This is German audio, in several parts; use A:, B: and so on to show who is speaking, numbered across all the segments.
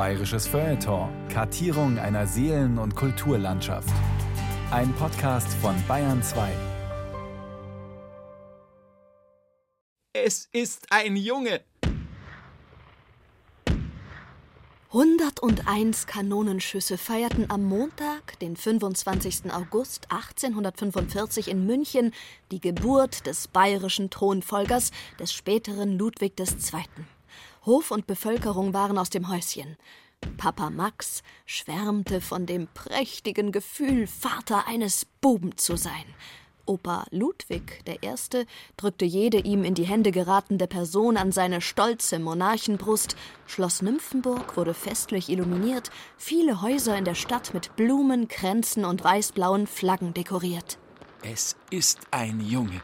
A: Bayerisches Feuilleton. Kartierung einer Seelen- und Kulturlandschaft. Ein Podcast von Bayern 2.
B: Es ist ein Junge.
C: 101 Kanonenschüsse feierten am Montag, den 25. August 1845 in München, die Geburt des bayerischen Thronfolgers, des späteren Ludwig II. Hof und Bevölkerung waren aus dem Häuschen. Papa Max schwärmte von dem prächtigen Gefühl, Vater eines Buben zu sein. Opa Ludwig I. drückte jede ihm in die Hände geratene Person an seine stolze Monarchenbrust. Schloss Nymphenburg wurde festlich illuminiert, viele Häuser in der Stadt mit Blumen, Kränzen und weißblauen Flaggen dekoriert.
B: Es ist ein Junge.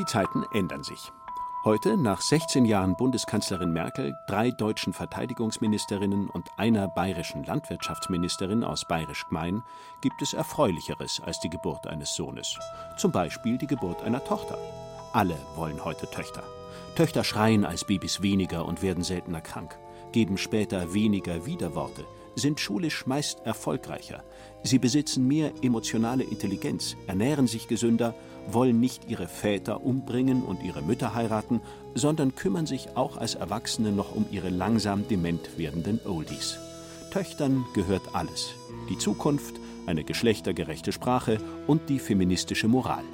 D: Die Zeiten ändern sich. Heute, nach 16 Jahren Bundeskanzlerin Merkel, drei deutschen Verteidigungsministerinnen und einer bayerischen Landwirtschaftsministerin aus Bayerisch-Gmein, gibt es Erfreulicheres als die Geburt eines Sohnes. Zum Beispiel die Geburt einer Tochter. Alle wollen heute Töchter. Töchter schreien als Babys weniger und werden seltener krank, geben später weniger Widerworte, sind schulisch meist erfolgreicher. Sie besitzen mehr emotionale Intelligenz, ernähren sich gesünder, wollen nicht ihre Väter umbringen und ihre Mütter heiraten, sondern kümmern sich auch als Erwachsene noch um ihre langsam dement werdenden Oldies. Töchtern gehört alles. Die Zukunft, eine geschlechtergerechte Sprache und die feministische Moral.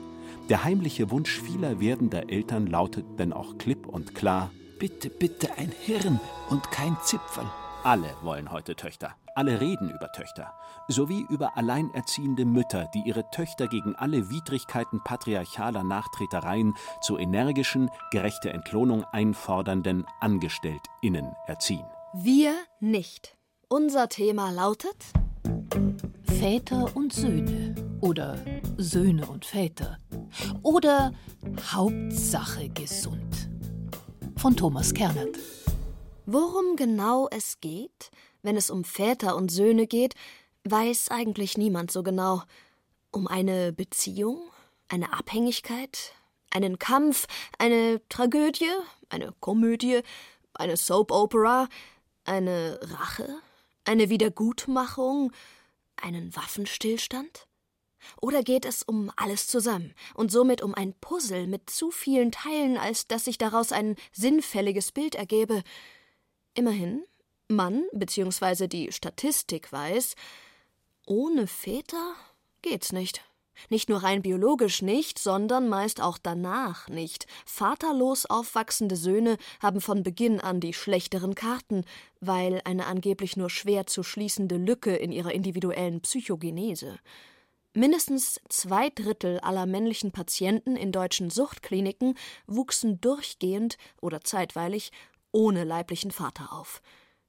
D: Der heimliche Wunsch vieler werdender Eltern lautet denn auch klipp und klar:
B: Bitte, bitte ein Hirn und kein Zipfel.
D: Alle wollen heute Töchter. Alle reden über Töchter. Sowie über alleinerziehende Mütter, die ihre Töchter gegen alle Widrigkeiten patriarchaler Nachtretereien zu energischen, gerechte Entlohnung einfordernden AngestelltInnen erziehen.
C: Wir nicht. Unser Thema lautet
E: Väter und Söhne oder Söhne und Väter oder Hauptsache gesund von Thomas Kernert.
C: Worum genau es geht, wenn es um Väter und Söhne geht, weiß eigentlich niemand so genau. Um eine Beziehung, eine Abhängigkeit, einen Kampf, eine Tragödie, eine Komödie, eine Soap Opera, eine Rache, eine Wiedergutmachung, einen Waffenstillstand? Oder geht es um alles zusammen und somit um ein Puzzle mit zu vielen Teilen, als dass sich daraus ein sinnfälliges Bild ergebe, Immerhin, man bzw. die Statistik weiß, ohne Väter geht's nicht. Nicht nur rein biologisch nicht, sondern meist auch danach nicht. Vaterlos aufwachsende Söhne haben von Beginn an die schlechteren Karten, weil eine angeblich nur schwer zu schließende Lücke in ihrer individuellen Psychogenese. Mindestens zwei Drittel aller männlichen Patienten in deutschen Suchtkliniken wuchsen durchgehend oder zeitweilig ohne leiblichen Vater auf.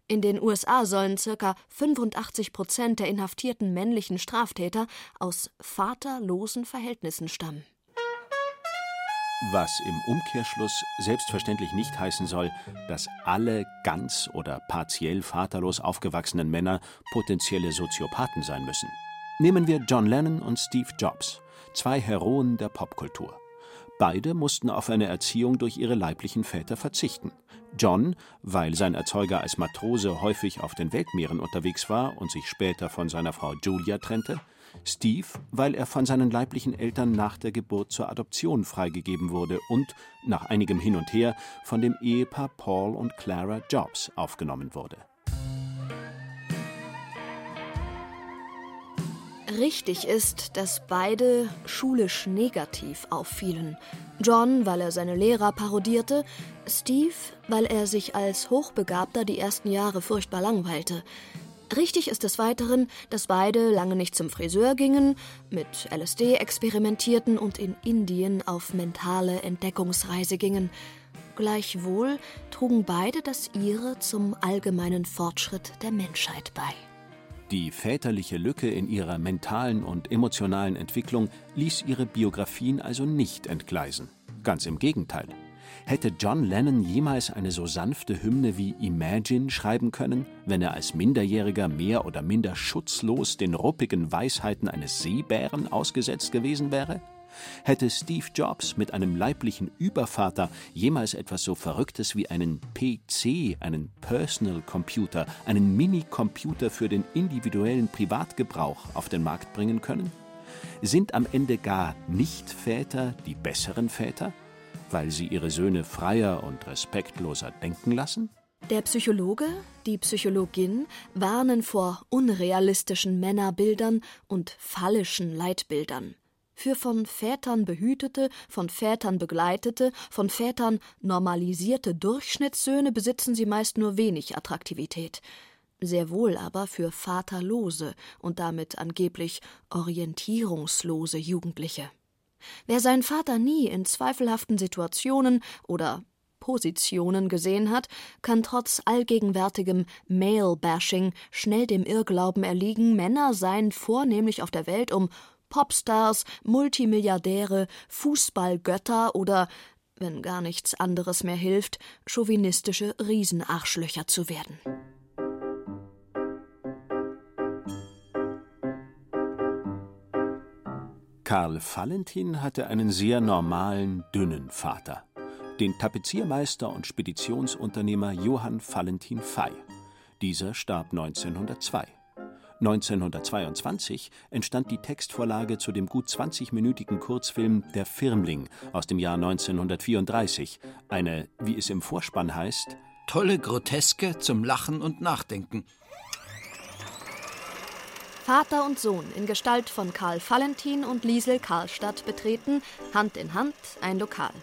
C: In den USA sollen ca. 85 Prozent der inhaftierten männlichen Straftäter aus vaterlosen Verhältnissen stammen.
D: Was im Umkehrschluss selbstverständlich nicht heißen soll, dass alle ganz oder partiell vaterlos aufgewachsenen Männer potenzielle Soziopathen sein müssen. Nehmen wir John Lennon und Steve Jobs, zwei Heroen der Popkultur. Beide mussten auf eine Erziehung durch ihre leiblichen Väter verzichten. John, weil sein Erzeuger als Matrose häufig auf den Weltmeeren unterwegs war und sich später von seiner Frau Julia trennte, Steve, weil er von seinen leiblichen Eltern nach der Geburt zur Adoption freigegeben wurde und, nach einigem Hin und Her, von dem Ehepaar Paul und Clara Jobs aufgenommen wurde.
C: Richtig ist, dass beide schulisch negativ auffielen. John, weil er seine Lehrer parodierte, Steve, weil er sich als Hochbegabter die ersten Jahre furchtbar langweilte. Richtig ist des Weiteren, dass beide lange nicht zum Friseur gingen, mit LSD experimentierten und in Indien auf mentale Entdeckungsreise gingen. Gleichwohl trugen beide das ihre zum allgemeinen Fortschritt der Menschheit bei.
D: Die väterliche Lücke in ihrer mentalen und emotionalen Entwicklung ließ ihre Biografien also nicht entgleisen. Ganz im Gegenteil. Hätte John Lennon jemals eine so sanfte Hymne wie Imagine schreiben können, wenn er als Minderjähriger mehr oder minder schutzlos den ruppigen Weisheiten eines Seebären ausgesetzt gewesen wäre? Hätte Steve Jobs mit einem leiblichen Übervater jemals etwas so Verrücktes wie einen PC, einen Personal Computer, einen Minicomputer für den individuellen Privatgebrauch auf den Markt bringen können? Sind am Ende gar Nicht-Väter die besseren Väter, weil sie ihre Söhne freier und respektloser denken lassen?
C: Der Psychologe, die Psychologin warnen vor unrealistischen Männerbildern und fallischen Leitbildern. Für von Vätern behütete, von Vätern begleitete, von Vätern normalisierte Durchschnittssöhne besitzen sie meist nur wenig Attraktivität. Sehr wohl aber für vaterlose und damit angeblich orientierungslose Jugendliche. Wer seinen Vater nie in zweifelhaften Situationen oder Positionen gesehen hat, kann trotz allgegenwärtigem Male-Bashing schnell dem Irrglauben erliegen, Männer seien vornehmlich auf der Welt, um Popstars, Multimilliardäre, Fußballgötter oder, wenn gar nichts anderes mehr hilft, chauvinistische Riesenarschlöcher zu werden.
D: Karl Valentin hatte einen sehr normalen, dünnen Vater den Tapeziermeister und Speditionsunternehmer Johann Valentin Fey. Dieser starb 1902. 1922 entstand die Textvorlage zu dem gut 20-minütigen Kurzfilm Der Firmling aus dem Jahr 1934, eine, wie es im Vorspann heißt,
B: tolle Groteske zum Lachen und Nachdenken.
C: Vater und Sohn in Gestalt von Karl Valentin und Liesel Karlstadt betreten, Hand in Hand, ein Lokal.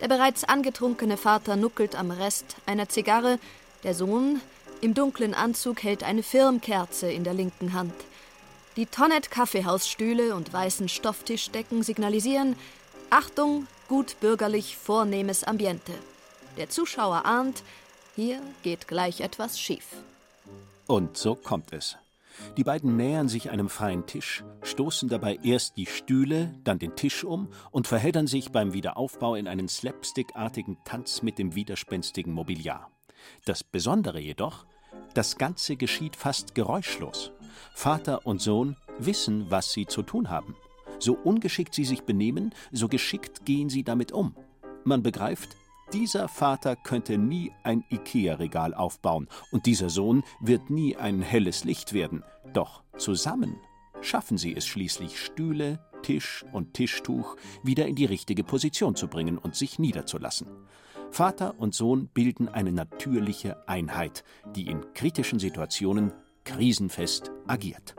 C: Der bereits angetrunkene Vater nuckelt am Rest einer Zigarre, der Sohn im dunklen Anzug hält eine Firmkerze in der linken Hand. Die Tonnet Kaffeehausstühle und weißen Stofftischdecken signalisieren Achtung, gut bürgerlich vornehmes Ambiente. Der Zuschauer ahnt, hier geht gleich etwas schief.
D: Und so kommt es. Die beiden nähern sich einem freien Tisch, stoßen dabei erst die Stühle, dann den Tisch um und verheddern sich beim Wiederaufbau in einen slapstickartigen Tanz mit dem widerspenstigen Mobiliar. Das Besondere jedoch, das Ganze geschieht fast geräuschlos. Vater und Sohn wissen, was sie zu tun haben. So ungeschickt sie sich benehmen, so geschickt gehen sie damit um. Man begreift, dieser Vater könnte nie ein IKEA-Regal aufbauen und dieser Sohn wird nie ein helles Licht werden. Doch zusammen schaffen sie es schließlich, Stühle, Tisch und Tischtuch wieder in die richtige Position zu bringen und sich niederzulassen. Vater und Sohn bilden eine natürliche Einheit, die in kritischen Situationen krisenfest agiert.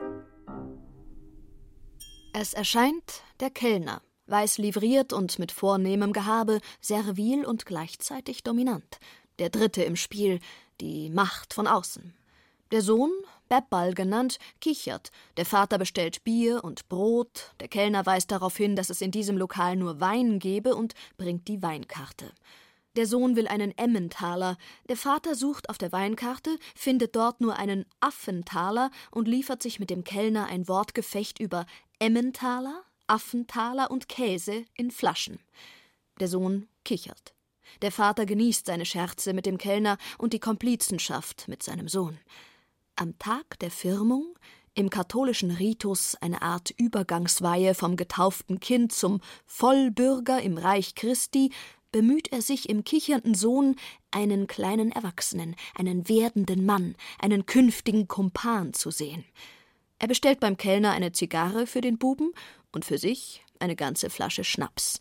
C: Es erscheint der Kellner weiß livriert und mit vornehmem Gehabe, servil und gleichzeitig dominant. Der Dritte im Spiel, die Macht von außen. Der Sohn, Bebbal genannt, kichert. Der Vater bestellt Bier und Brot. Der Kellner weist darauf hin, dass es in diesem Lokal nur Wein gebe und bringt die Weinkarte. Der Sohn will einen Emmentaler. Der Vater sucht auf der Weinkarte, findet dort nur einen Affentaler und liefert sich mit dem Kellner ein Wortgefecht über Emmentaler, Affentaler und Käse in Flaschen. Der Sohn kichert. Der Vater genießt seine Scherze mit dem Kellner und die Komplizenschaft mit seinem Sohn. Am Tag der Firmung, im katholischen Ritus eine Art Übergangsweihe vom getauften Kind zum Vollbürger im Reich Christi, bemüht er sich im kichernden Sohn einen kleinen Erwachsenen, einen werdenden Mann, einen künftigen Kumpan zu sehen. Er bestellt beim Kellner eine Zigarre für den Buben und für sich eine ganze Flasche Schnaps.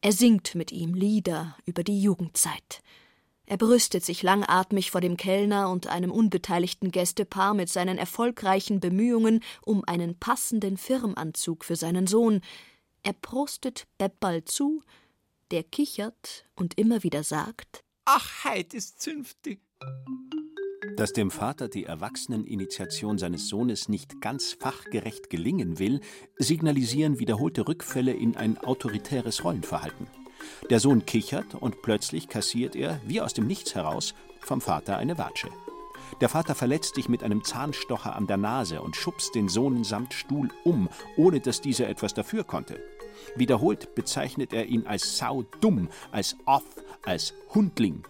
C: Er singt mit ihm Lieder über die Jugendzeit. Er brüstet sich langatmig vor dem Kellner und einem unbeteiligten Gästepaar mit seinen erfolgreichen Bemühungen um einen passenden Firmanzug für seinen Sohn. Er prostet Beppal zu, der kichert und immer wieder sagt:
B: Ach, heit ist zünftig.
D: Dass dem Vater die Erwachseneninitiation seines Sohnes nicht ganz fachgerecht gelingen will, signalisieren wiederholte Rückfälle in ein autoritäres Rollenverhalten. Der Sohn kichert und plötzlich kassiert er, wie aus dem Nichts heraus, vom Vater eine Watsche. Der Vater verletzt sich mit einem Zahnstocher an der Nase und schubst den Sohn samt Stuhl um, ohne dass dieser etwas dafür konnte. Wiederholt bezeichnet er ihn als Sau dumm, als Off, als Hundling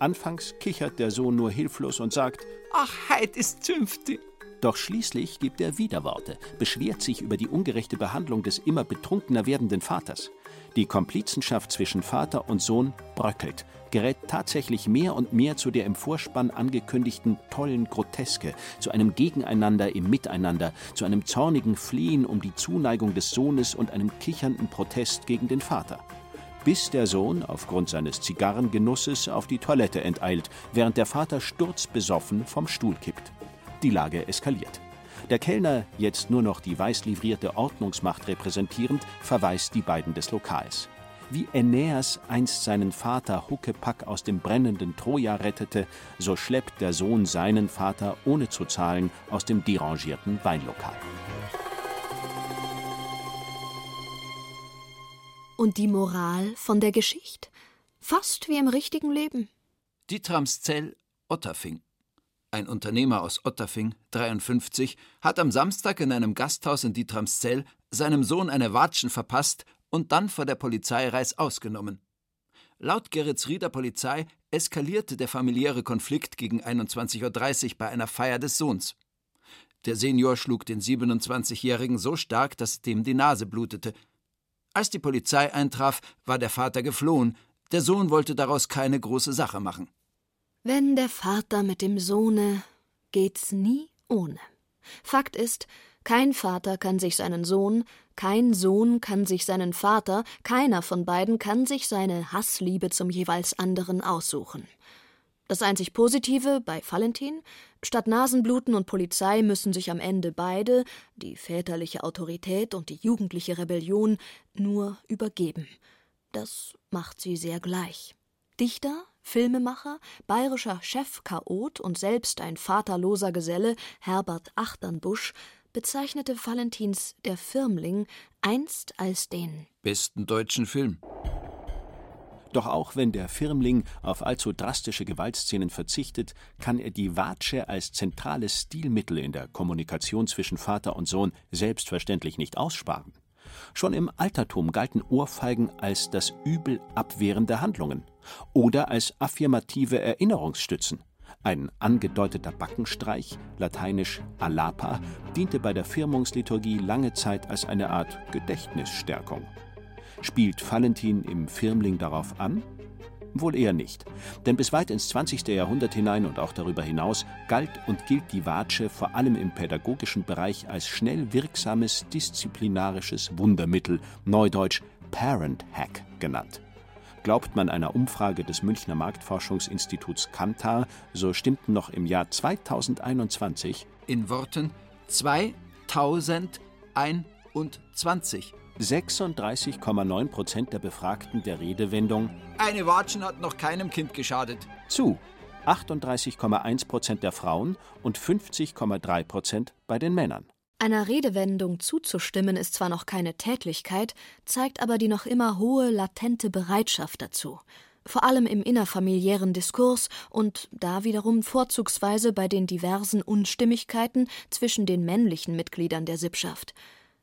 D: Anfangs kichert der Sohn nur hilflos und sagt:
B: Ach, heit ist zünftig.
D: Doch schließlich gibt er Widerworte, beschwert sich über die ungerechte Behandlung des immer betrunkener werdenden Vaters. Die Komplizenschaft zwischen Vater und Sohn bröckelt, gerät tatsächlich mehr und mehr zu der im Vorspann angekündigten tollen Groteske, zu einem Gegeneinander im Miteinander, zu einem zornigen Flehen um die Zuneigung des Sohnes und einem kichernden Protest gegen den Vater. Bis der Sohn aufgrund seines Zigarrengenusses auf die Toilette enteilt, während der Vater sturzbesoffen vom Stuhl kippt. Die Lage eskaliert. Der Kellner, jetzt nur noch die weiß livrierte Ordnungsmacht repräsentierend, verweist die beiden des Lokals. Wie Aeneas einst seinen Vater Huckepack aus dem brennenden Troja rettete, so schleppt der Sohn seinen Vater ohne zu zahlen aus dem derangierten Weinlokal.
C: Und die Moral von der Geschichte? Fast wie im richtigen Leben.
B: Dietramszell Otterfing. Ein Unternehmer aus Otterfing, 53, hat am Samstag in einem Gasthaus in Dietramszell seinem Sohn eine Watschen verpasst und dann vor der Polizei reißaus genommen. Laut Geretsrieder Polizei eskalierte der familiäre Konflikt gegen 21.30 Uhr bei einer Feier des Sohns. Der Senior schlug den 27-Jährigen so stark, dass dem die Nase blutete. Als die Polizei eintraf, war der Vater geflohen. Der Sohn wollte daraus keine große Sache machen.
C: Wenn der Vater mit dem Sohne, geht's nie ohne. Fakt ist, kein Vater kann sich seinen Sohn, kein Sohn kann sich seinen Vater, keiner von beiden kann sich seine Hassliebe zum jeweils anderen aussuchen. Das einzig Positive bei Valentin, statt Nasenbluten und Polizei müssen sich am Ende beide, die väterliche Autorität und die jugendliche Rebellion, nur übergeben. Das macht sie sehr gleich. Dichter, Filmemacher, bayerischer Chefchaot und selbst ein vaterloser Geselle, Herbert Achternbusch, bezeichnete Valentins Der Firmling einst als den
B: besten deutschen Film.
D: Doch auch wenn der Firmling auf allzu drastische Gewaltszenen verzichtet, kann er die Watsche als zentrales Stilmittel in der Kommunikation zwischen Vater und Sohn selbstverständlich nicht aussparen. Schon im Altertum galten Ohrfeigen als das Übel abwehrende Handlungen oder als affirmative Erinnerungsstützen. Ein angedeuteter Backenstreich, lateinisch alapa, diente bei der Firmungsliturgie lange Zeit als eine Art Gedächtnisstärkung. Spielt Valentin im Firmling darauf an? Wohl eher nicht. Denn bis weit ins 20. Jahrhundert hinein und auch darüber hinaus galt und gilt die Watsche vor allem im pädagogischen Bereich als schnell wirksames disziplinarisches Wundermittel, neudeutsch Parent Hack genannt. Glaubt man einer Umfrage des Münchner Marktforschungsinstituts Kantar, so stimmten noch im Jahr 2021
B: in Worten 2021
D: 36,9 Prozent der Befragten der Redewendung
B: Eine Watschen hat noch keinem Kind geschadet
D: zu, 38,1 Prozent der Frauen und 50,3 Prozent bei den Männern.
C: Einer Redewendung zuzustimmen ist zwar noch keine Tätlichkeit, zeigt aber die noch immer hohe latente Bereitschaft dazu, vor allem im innerfamiliären Diskurs und da wiederum vorzugsweise bei den diversen Unstimmigkeiten zwischen den männlichen Mitgliedern der Sippschaft.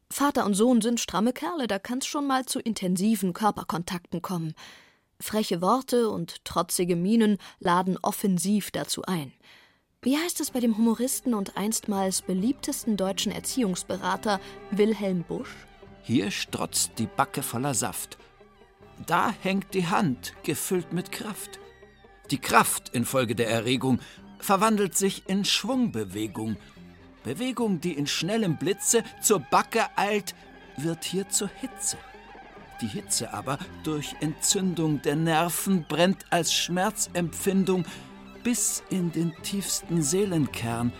C: Vater und Sohn sind stramme Kerle, da kann's schon mal zu intensiven Körperkontakten kommen. Freche Worte und trotzige Mienen laden offensiv dazu ein. Wie heißt es bei dem Humoristen und einstmals beliebtesten deutschen Erziehungsberater Wilhelm Busch?
B: Hier strotzt die Backe voller Saft. Da hängt die Hand, gefüllt mit Kraft. Die Kraft infolge der Erregung verwandelt sich in Schwungbewegung. Bewegung, die in schnellem Blitze zur Backe eilt, wird hier zur Hitze. Die Hitze aber durch Entzündung der Nerven brennt als Schmerzempfindung bis in den tiefsten Seelenkern.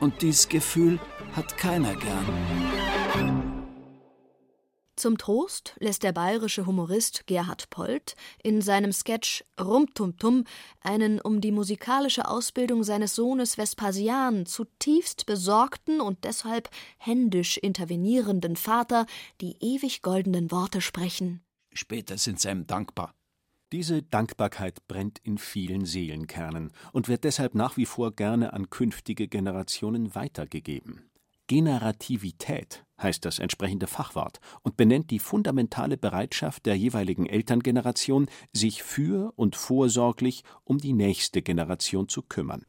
B: Und dies Gefühl hat keiner gern.
C: Zum Trost lässt der bayerische Humorist Gerhard Polt in seinem Sketch Rumtumtum einen um die musikalische Ausbildung seines Sohnes Vespasian zutiefst besorgten und deshalb händisch intervenierenden Vater die ewig goldenen Worte sprechen.
B: Später sind sie ihm dankbar.
D: Diese Dankbarkeit brennt in vielen Seelenkernen und wird deshalb nach wie vor gerne an künftige Generationen weitergegeben. Generativität heißt das entsprechende Fachwort und benennt die fundamentale Bereitschaft der jeweiligen Elterngeneration, sich für und vorsorglich um die nächste Generation zu kümmern.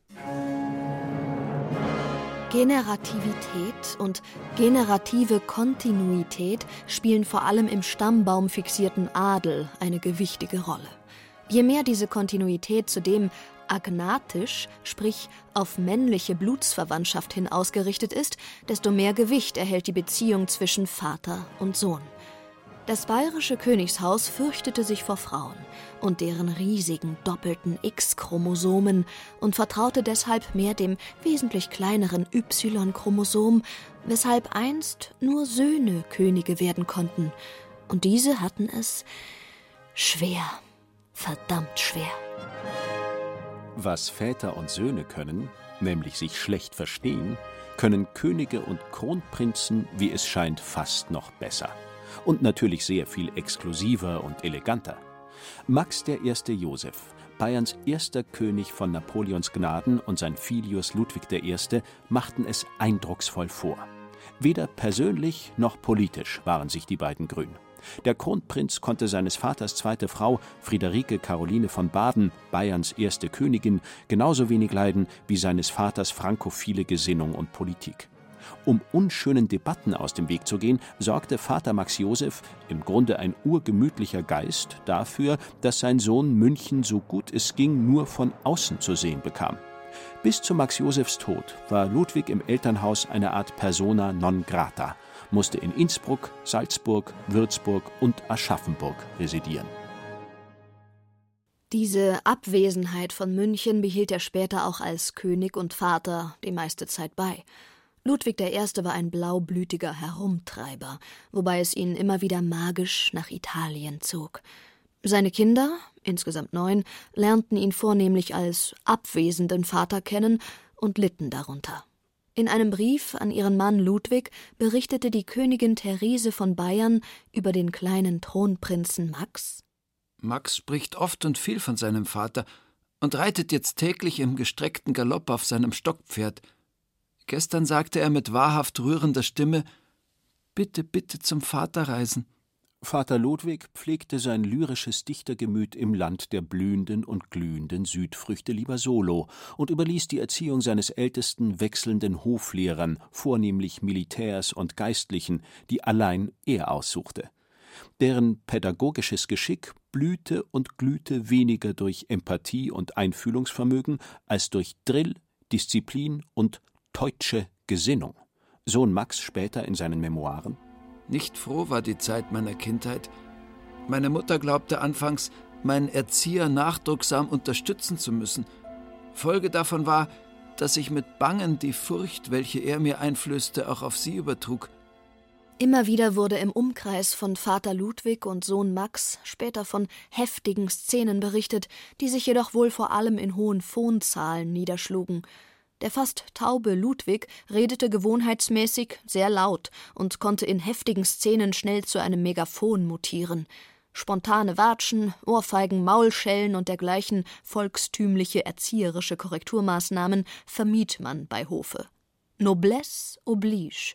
C: Generativität und generative Kontinuität spielen vor allem im Stammbaum fixierten Adel eine gewichtige Rolle. Je mehr diese Kontinuität zudem agnatisch, sprich auf männliche Blutsverwandtschaft hin ausgerichtet ist, desto mehr Gewicht erhält die Beziehung zwischen Vater und Sohn. Das bayerische Königshaus fürchtete sich vor Frauen und deren riesigen doppelten X-Chromosomen und vertraute deshalb mehr dem wesentlich kleineren Y-Chromosom, weshalb einst nur Söhne Könige werden konnten. Und diese hatten es schwer, verdammt schwer.
D: Was Väter und Söhne können, nämlich sich schlecht verstehen, können Könige und Kronprinzen, wie es scheint, fast noch besser und natürlich sehr viel exklusiver und eleganter. Max I. Joseph, Bayerns erster König von Napoleons Gnaden und sein Filius Ludwig I. machten es eindrucksvoll vor. Weder persönlich noch politisch waren sich die beiden grün. Der Kronprinz konnte seines Vaters zweite Frau, Friederike Caroline von Baden, Bayerns erste Königin, genauso wenig leiden wie seines Vaters frankophile Gesinnung und Politik. Um unschönen Debatten aus dem Weg zu gehen, sorgte Vater Max Joseph, im Grunde ein urgemütlicher Geist, dafür, dass sein Sohn München so gut es ging nur von außen zu sehen bekam. Bis zu Max Josephs Tod war Ludwig im Elternhaus eine Art persona non grata, musste in Innsbruck, Salzburg, Würzburg und Aschaffenburg residieren.
C: Diese Abwesenheit von München behielt er später auch als König und Vater die meiste Zeit bei. Ludwig I. war ein blaublütiger Herumtreiber, wobei es ihn immer wieder magisch nach Italien zog. Seine Kinder, insgesamt neun, lernten ihn vornehmlich als abwesenden Vater kennen und litten darunter. In einem Brief an ihren Mann Ludwig berichtete die Königin Therese von Bayern über den kleinen Thronprinzen Max.
B: Max spricht oft und viel von seinem Vater und reitet jetzt täglich im gestreckten Galopp auf seinem Stockpferd – Gestern sagte er mit wahrhaft rührender Stimme Bitte, bitte zum Vater reisen.
D: Vater Ludwig pflegte sein lyrisches Dichtergemüt im Land der blühenden und glühenden Südfrüchte lieber solo und überließ die Erziehung seines Ältesten wechselnden Hoflehrern, vornehmlich Militärs und Geistlichen, die allein er aussuchte. Deren pädagogisches Geschick blühte und glühte weniger durch Empathie und Einfühlungsvermögen als durch Drill, Disziplin und teutsche Gesinnung. Sohn Max später in seinen Memoiren.
B: Nicht froh war die Zeit meiner Kindheit. Meine Mutter glaubte anfangs, meinen Erzieher nachdrucksam unterstützen zu müssen. Folge davon war, dass ich mit Bangen die Furcht, welche er mir einflößte, auch auf sie übertrug.
C: Immer wieder wurde im Umkreis von Vater Ludwig und Sohn Max später von heftigen Szenen berichtet, die sich jedoch wohl vor allem in hohen Phonzahlen niederschlugen. Der fast taube Ludwig redete gewohnheitsmäßig sehr laut und konnte in heftigen Szenen schnell zu einem Megafon mutieren. Spontane Watschen, Ohrfeigen, Maulschellen und dergleichen volkstümliche erzieherische Korrekturmaßnahmen vermied man bei Hofe. Noblesse oblige.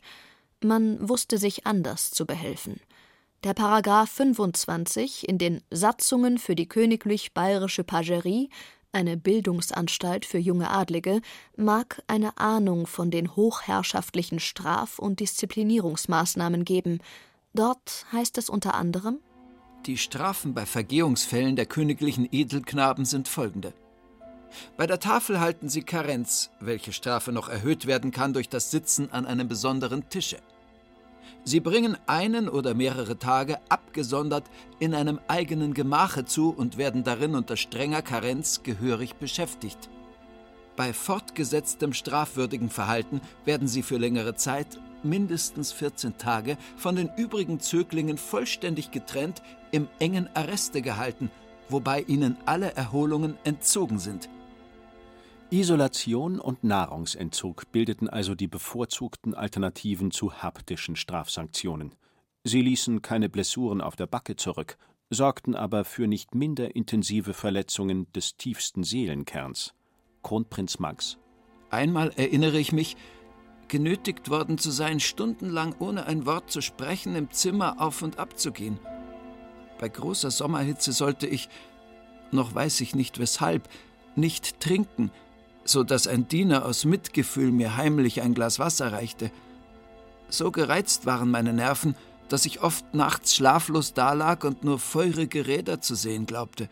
C: Man wusste sich anders zu behelfen. Der Paragraph 25 in den Satzungen für die königlich bayerische Pagerie eine Bildungsanstalt für junge Adlige, mag eine Ahnung von den hochherrschaftlichen Straf- und Disziplinierungsmaßnahmen geben. Dort heißt es unter anderem
B: Die Strafen bei Vergehungsfällen der königlichen Edelknaben sind folgende. Bei der Tafel halten sie Karenz, welche Strafe noch erhöht werden kann durch das Sitzen an einem besonderen Tische. Sie bringen einen oder mehrere Tage abgesondert in einem eigenen Gemache zu und werden darin unter strenger Karenz gehörig beschäftigt. Bei fortgesetztem strafwürdigen Verhalten werden sie für längere Zeit, mindestens 14 Tage, von den übrigen Zöglingen vollständig getrennt im engen Arreste gehalten, wobei ihnen alle Erholungen entzogen sind.
D: Isolation und Nahrungsentzug bildeten also die bevorzugten Alternativen zu haptischen Strafsanktionen. Sie ließen keine Blessuren auf der Backe zurück, sorgten aber für nicht minder intensive Verletzungen des tiefsten Seelenkerns. Kronprinz Max.
B: Einmal erinnere ich mich, genötigt worden zu sein, stundenlang ohne ein Wort zu sprechen im Zimmer auf und ab zu gehen. Bei großer Sommerhitze sollte ich, noch weiß ich nicht weshalb, nicht trinken, so dass ein Diener aus Mitgefühl mir heimlich ein Glas Wasser reichte. So gereizt waren meine Nerven, dass ich oft nachts schlaflos dalag und nur feurige Räder zu sehen glaubte.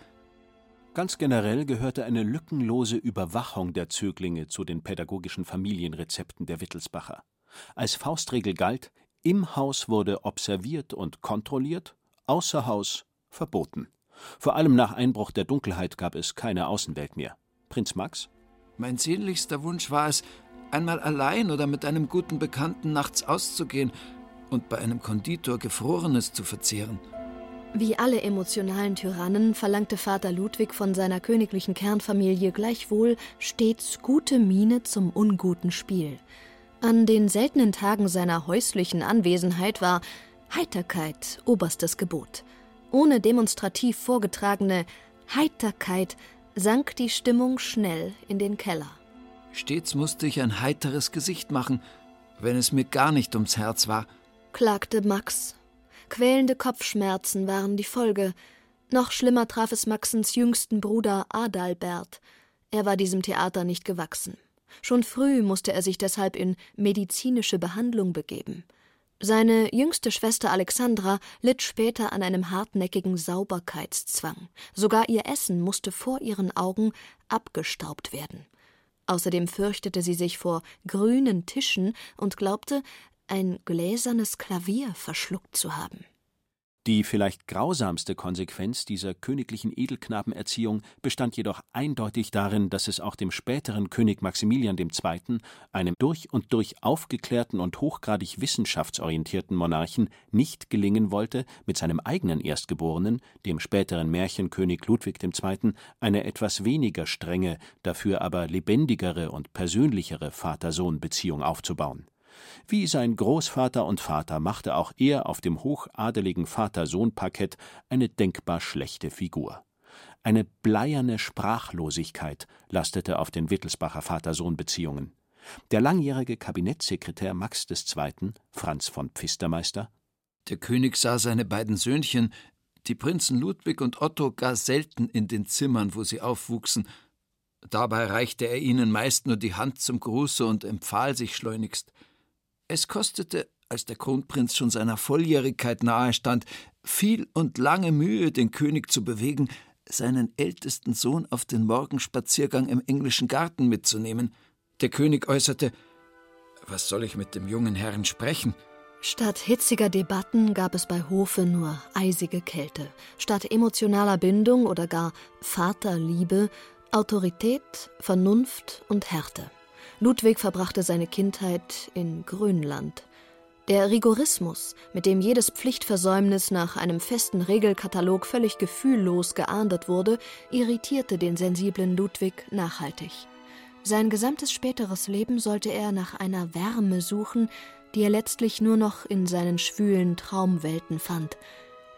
D: Ganz generell gehörte eine lückenlose Überwachung der Zöglinge zu den pädagogischen Familienrezepten der Wittelsbacher. Als Faustregel galt, im Haus wurde observiert und kontrolliert, außer Haus verboten. Vor allem nach Einbruch der Dunkelheit gab es keine Außenwelt mehr. Prinz Max?
B: Mein sehnlichster Wunsch war es, einmal allein oder mit einem guten Bekannten nachts auszugehen und bei einem Konditor Gefrorenes zu verzehren.
C: Wie alle emotionalen Tyrannen verlangte Vater Ludwig von seiner königlichen Kernfamilie gleichwohl stets gute Miene zum unguten Spiel. An den seltenen Tagen seiner häuslichen Anwesenheit war Heiterkeit oberstes Gebot. Ohne demonstrativ vorgetragene Heiterkeit sank die Stimmung schnell in den Keller.
B: Stets musste ich ein heiteres Gesicht machen, wenn es mir gar nicht ums Herz war,
C: klagte Max Quälende Kopfschmerzen waren die Folge. Noch schlimmer traf es Maxens jüngsten Bruder Adalbert. Er war diesem Theater nicht gewachsen. Schon früh musste er sich deshalb in medizinische Behandlung begeben. Seine jüngste Schwester Alexandra litt später an einem hartnäckigen Sauberkeitszwang. Sogar ihr Essen musste vor ihren Augen abgestaubt werden. Außerdem fürchtete sie sich vor grünen Tischen und glaubte, ein gläsernes Klavier verschluckt zu haben.
D: Die vielleicht grausamste Konsequenz dieser königlichen Edelknabenerziehung bestand jedoch eindeutig darin, dass es auch dem späteren König Maximilian II., einem durch und durch aufgeklärten und hochgradig wissenschaftsorientierten Monarchen, nicht gelingen wollte, mit seinem eigenen Erstgeborenen, dem späteren Märchenkönig Ludwig II., eine etwas weniger strenge, dafür aber lebendigere und persönlichere Vater-Sohn-Beziehung aufzubauen wie sein Großvater und Vater machte auch er auf dem hochadeligen Vater-Sohn-Parkett eine denkbar schlechte Figur. Eine bleierne Sprachlosigkeit lastete auf den Wittelsbacher Vater-Sohn-Beziehungen. Der langjährige Kabinettssekretär Max II., Franz von Pfistermeister,
B: der König sah seine beiden Söhnchen, die Prinzen Ludwig und Otto, gar selten in den Zimmern, wo sie aufwuchsen. Dabei reichte er ihnen meist nur die Hand zum Gruße und empfahl sich schleunigst. Es kostete, als der Kronprinz schon seiner Volljährigkeit nahe stand, viel und lange Mühe, den König zu bewegen, seinen ältesten Sohn auf den Morgenspaziergang im englischen Garten mitzunehmen. Der König äußerte Was soll ich mit dem jungen Herrn sprechen?
C: Statt hitziger Debatten gab es bei Hofe nur eisige Kälte. Statt emotionaler Bindung oder gar Vaterliebe Autorität, Vernunft und Härte. Ludwig verbrachte seine Kindheit in Grönland. Der Rigorismus, mit dem jedes Pflichtversäumnis nach einem festen Regelkatalog völlig gefühllos geahndet wurde, irritierte den sensiblen Ludwig nachhaltig. Sein gesamtes späteres Leben sollte er nach einer Wärme suchen, die er letztlich nur noch in seinen schwülen Traumwelten fand.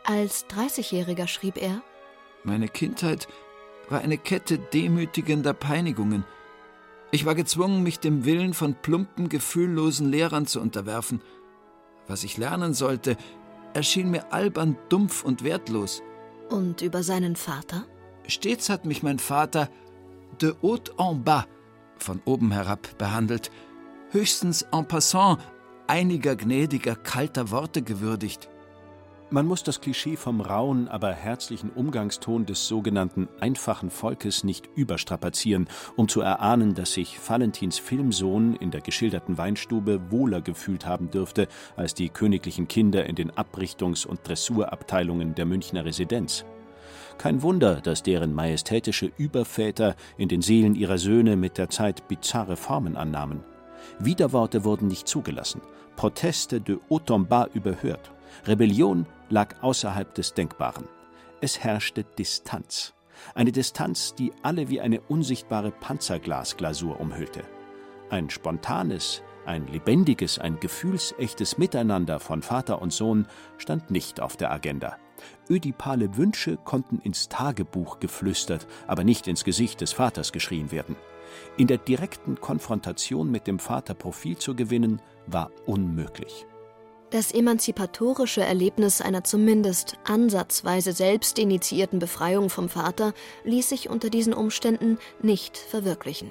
C: Als Dreißigjähriger schrieb er
B: Meine Kindheit war eine Kette demütigender Peinigungen – ich war gezwungen, mich dem Willen von plumpen, gefühllosen Lehrern zu unterwerfen. Was ich lernen sollte, erschien mir albern, dumpf und wertlos.
C: Und über seinen Vater?
B: Stets hat mich mein Vater de haut en bas, von oben herab, behandelt, höchstens en passant einiger gnädiger, kalter Worte gewürdigt.
D: Man muss das Klischee vom rauen, aber herzlichen Umgangston des sogenannten einfachen Volkes nicht überstrapazieren, um zu erahnen, dass sich Valentins Filmsohn in der geschilderten Weinstube wohler gefühlt haben dürfte als die königlichen Kinder in den Abrichtungs- und Dressurabteilungen der Münchner Residenz. Kein Wunder, dass deren majestätische Überväter in den Seelen ihrer Söhne mit der Zeit bizarre Formen annahmen. Widerworte wurden nicht zugelassen, Proteste de haut en bas überhört. Rebellion lag außerhalb des Denkbaren. Es herrschte Distanz. Eine Distanz, die alle wie eine unsichtbare Panzerglasglasur umhüllte. Ein spontanes, ein lebendiges, ein gefühlsechtes Miteinander von Vater und Sohn stand nicht auf der Agenda. Ödipale Wünsche konnten ins Tagebuch geflüstert, aber nicht ins Gesicht des Vaters geschrien werden. In der direkten Konfrontation mit dem Vater Profil zu gewinnen, war unmöglich.
C: Das emanzipatorische Erlebnis einer zumindest ansatzweise selbst initiierten Befreiung vom Vater ließ sich unter diesen Umständen nicht verwirklichen.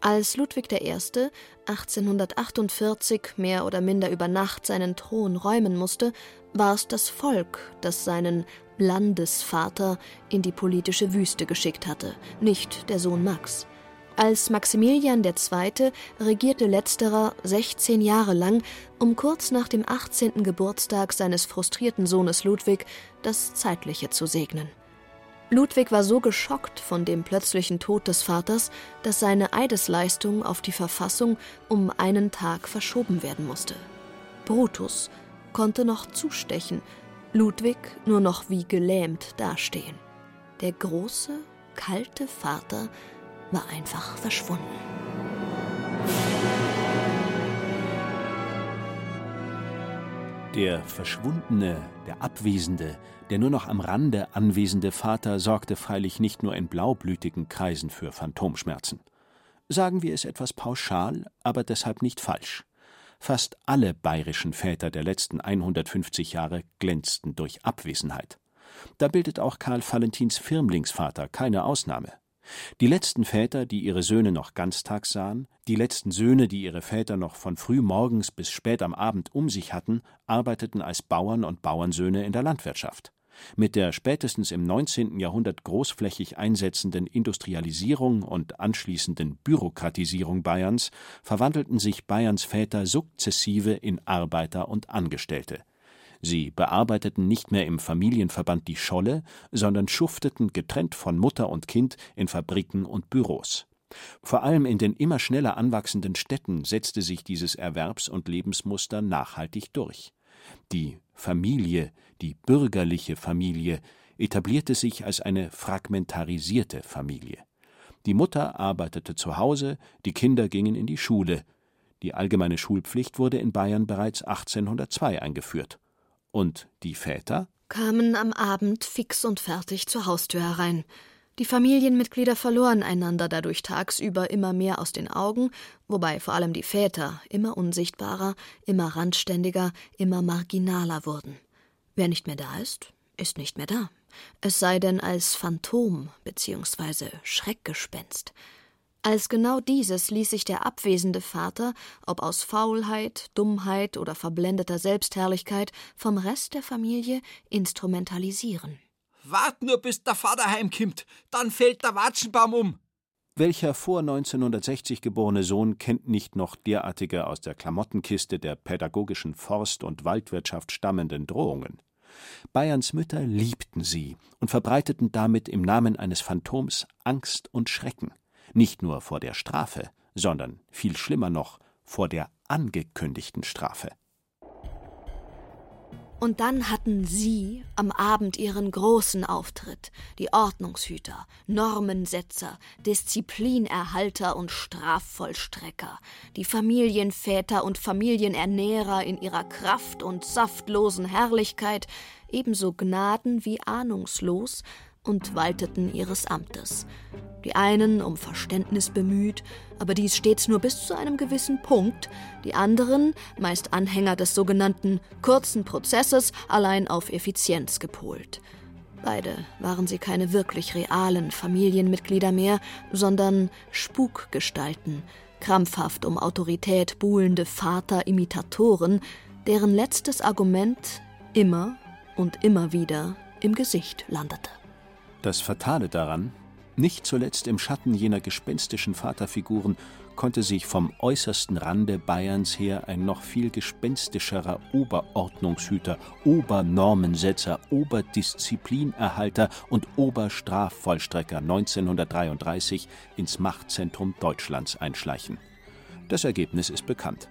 C: Als Ludwig I. 1848 mehr oder minder über Nacht seinen Thron räumen musste, war es das Volk, das seinen Landesvater in die politische Wüste geschickt hatte, nicht der Sohn Max. Als Maximilian II. regierte letzterer 16 Jahre lang, um kurz nach dem 18. Geburtstag seines frustrierten Sohnes Ludwig das Zeitliche zu segnen. Ludwig war so geschockt von dem plötzlichen Tod des Vaters, dass seine Eidesleistung auf die Verfassung um einen Tag verschoben werden musste. Brutus konnte noch zustechen, Ludwig nur noch wie gelähmt dastehen. Der große, kalte Vater war einfach verschwunden.
D: Der verschwundene, der abwesende, der nur noch am Rande anwesende Vater sorgte freilich nicht nur in blaublütigen Kreisen für Phantomschmerzen. Sagen wir es etwas pauschal, aber deshalb nicht falsch. Fast alle bayerischen Väter der letzten 150 Jahre glänzten durch Abwesenheit. Da bildet auch Karl Valentins Firmlingsvater keine Ausnahme. Die letzten Väter, die ihre Söhne noch ganztags sahen, die letzten Söhne, die ihre Väter noch von früh morgens bis spät am Abend um sich hatten, arbeiteten als Bauern und Bauernsöhne in der Landwirtschaft. Mit der spätestens im 19. Jahrhundert großflächig einsetzenden Industrialisierung und anschließenden Bürokratisierung Bayerns verwandelten sich Bayerns Väter sukzessive in Arbeiter und Angestellte. Sie bearbeiteten nicht mehr im Familienverband die Scholle, sondern schufteten getrennt von Mutter und Kind in Fabriken und Büros. Vor allem in den immer schneller anwachsenden Städten setzte sich dieses Erwerbs- und Lebensmuster nachhaltig durch. Die Familie, die bürgerliche Familie, etablierte sich als eine fragmentarisierte Familie. Die Mutter arbeitete zu Hause, die Kinder gingen in die Schule. Die allgemeine Schulpflicht wurde in Bayern bereits 1802 eingeführt. Und die Väter?
C: Kamen am Abend fix und fertig zur Haustür herein. Die Familienmitglieder verloren einander dadurch tagsüber immer mehr aus den Augen, wobei vor allem die Väter immer unsichtbarer, immer randständiger, immer marginaler wurden. Wer nicht mehr da ist, ist nicht mehr da. Es sei denn als Phantom bzw. Schreckgespenst. Als genau dieses ließ sich der abwesende Vater, ob aus Faulheit, Dummheit oder verblendeter Selbstherrlichkeit, vom Rest der Familie instrumentalisieren.
B: Wart nur, bis der Vater heimkimmt, dann fällt der Watschenbaum um.
D: Welcher vor 1960 geborene Sohn kennt nicht noch derartige aus der Klamottenkiste der pädagogischen Forst- und Waldwirtschaft stammenden Drohungen? Bayerns Mütter liebten sie und verbreiteten damit im Namen eines Phantoms Angst und Schrecken nicht nur vor der Strafe, sondern viel schlimmer noch vor der angekündigten Strafe.
C: Und dann hatten sie am Abend ihren großen Auftritt, die Ordnungshüter, Normensetzer, Disziplinerhalter und Strafvollstrecker, die Familienväter und Familienernährer in ihrer Kraft und saftlosen Herrlichkeit, ebenso gnaden wie ahnungslos, und walteten ihres Amtes. Die einen um Verständnis bemüht, aber dies stets nur bis zu einem gewissen Punkt, die anderen, meist Anhänger des sogenannten kurzen Prozesses, allein auf Effizienz gepolt. Beide waren sie keine wirklich realen Familienmitglieder mehr, sondern Spukgestalten, krampfhaft um Autorität buhlende Vaterimitatoren, deren letztes Argument immer und immer wieder im Gesicht landete.
D: Das Fatale daran, nicht zuletzt im Schatten jener gespenstischen Vaterfiguren konnte sich vom äußersten Rande Bayerns her ein noch viel gespenstischerer Oberordnungshüter, Obernormensetzer, Oberdisziplinerhalter und Oberstrafvollstrecker 1933 ins Machtzentrum Deutschlands einschleichen. Das Ergebnis ist bekannt.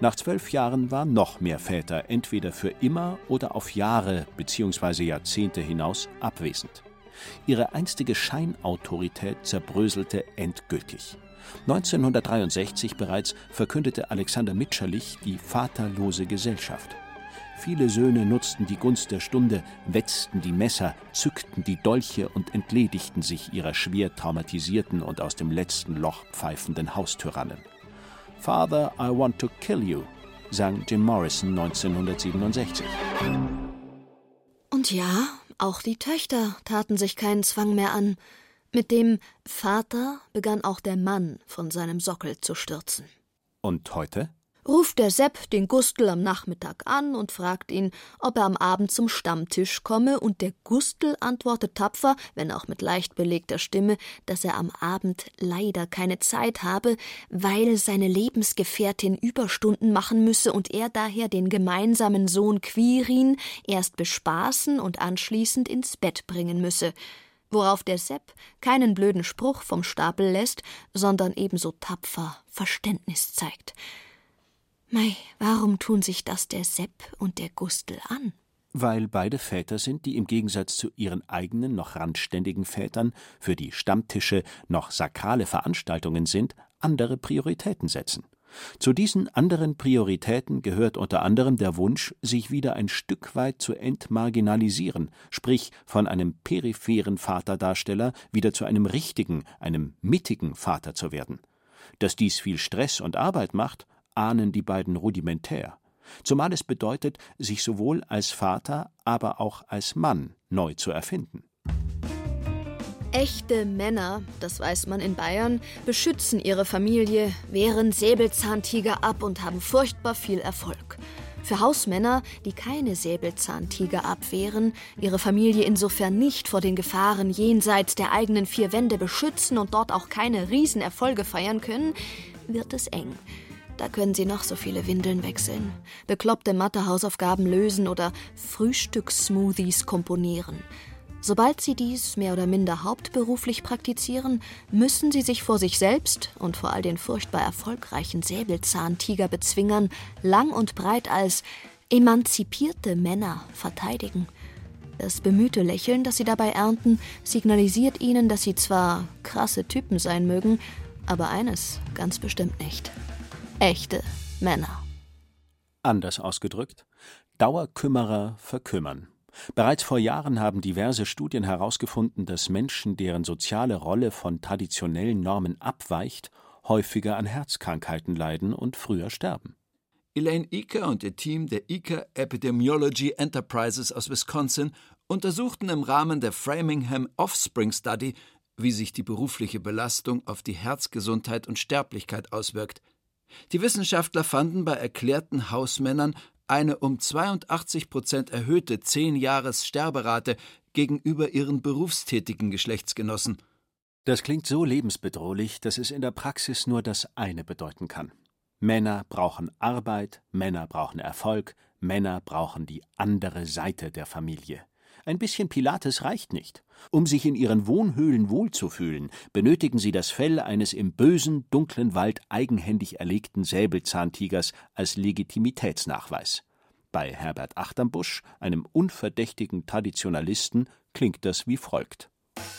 D: Nach zwölf Jahren waren noch mehr Väter entweder für immer oder auf Jahre bzw. Jahrzehnte hinaus abwesend. Ihre einstige Scheinautorität zerbröselte endgültig. 1963 bereits verkündete Alexander Mitscherlich die vaterlose Gesellschaft. Viele Söhne nutzten die Gunst der Stunde, wetzten die Messer, zückten die Dolche und entledigten sich ihrer schwer traumatisierten und aus dem letzten Loch pfeifenden Haustyrannen. Father, I want to kill you, sang Jim Morrison 1967.
C: Und ja, auch die Töchter taten sich keinen Zwang mehr an. Mit dem Vater begann auch der Mann von seinem Sockel zu stürzen.
D: Und heute?
C: Ruft der Sepp den Gustl am Nachmittag an und fragt ihn, ob er am Abend zum Stammtisch komme, und der Gustl antwortet tapfer, wenn auch mit leicht belegter Stimme, dass er am Abend leider keine Zeit habe, weil seine Lebensgefährtin Überstunden machen müsse und er daher den gemeinsamen Sohn Quirin erst bespaßen und anschließend ins Bett bringen müsse worauf der Sepp keinen blöden Spruch vom Stapel lässt, sondern ebenso tapfer Verständnis zeigt. Mei, warum tun sich das der Sepp und der Gustl an?
D: Weil beide Väter sind, die im Gegensatz zu ihren eigenen noch randständigen Vätern für die Stammtische noch sakrale Veranstaltungen sind, andere Prioritäten setzen. Zu diesen anderen Prioritäten gehört unter anderem der Wunsch, sich wieder ein Stück weit zu entmarginalisieren, sprich von einem peripheren Vaterdarsteller wieder zu einem richtigen, einem mittigen Vater zu werden. Dass dies viel Stress und Arbeit macht, ahnen die beiden rudimentär, zumal es bedeutet, sich sowohl als Vater, aber auch als Mann neu zu erfinden.
C: Echte Männer, das weiß man in Bayern, beschützen ihre Familie, wehren Säbelzahntiger ab und haben furchtbar viel Erfolg. Für Hausmänner, die keine Säbelzahntiger abwehren, ihre Familie insofern nicht vor den Gefahren jenseits der eigenen vier Wände beschützen und dort auch keine Riesenerfolge feiern können, wird es eng. Da können Sie noch so viele Windeln wechseln, bekloppte Mathehausaufgaben lösen oder Frühstückssmoothies komponieren. Sobald Sie dies mehr oder minder hauptberuflich praktizieren, müssen Sie sich vor sich selbst und vor all den furchtbar erfolgreichen Säbelzahntigerbezwingern lang und breit als emanzipierte Männer verteidigen. Das bemühte Lächeln, das Sie dabei ernten, signalisiert Ihnen, dass Sie zwar krasse Typen sein mögen, aber eines ganz bestimmt nicht echte Männer.
D: Anders ausgedrückt, Dauerkümmerer verkümmern. Bereits vor Jahren haben diverse Studien herausgefunden, dass Menschen, deren soziale Rolle von traditionellen Normen abweicht, häufiger an Herzkrankheiten leiden und früher sterben.
B: Elaine Eaker und ihr Team der Eaker Epidemiology Enterprises aus Wisconsin untersuchten im Rahmen der Framingham Offspring Study, wie sich die berufliche Belastung auf die Herzgesundheit und Sterblichkeit auswirkt – die Wissenschaftler fanden bei erklärten Hausmännern eine um 82 Prozent erhöhte Zehn-Jahres-Sterberate gegenüber ihren berufstätigen Geschlechtsgenossen.
D: Das klingt so lebensbedrohlich, dass es in der Praxis nur das eine bedeuten kann. Männer brauchen Arbeit, Männer brauchen Erfolg, Männer brauchen die andere Seite der Familie. Ein bisschen Pilates reicht nicht. Um sich in ihren Wohnhöhlen wohlzufühlen, benötigen sie das Fell eines im bösen, dunklen Wald eigenhändig erlegten Säbelzahntigers als Legitimitätsnachweis. Bei Herbert Achternbusch, einem unverdächtigen Traditionalisten, klingt das wie folgt.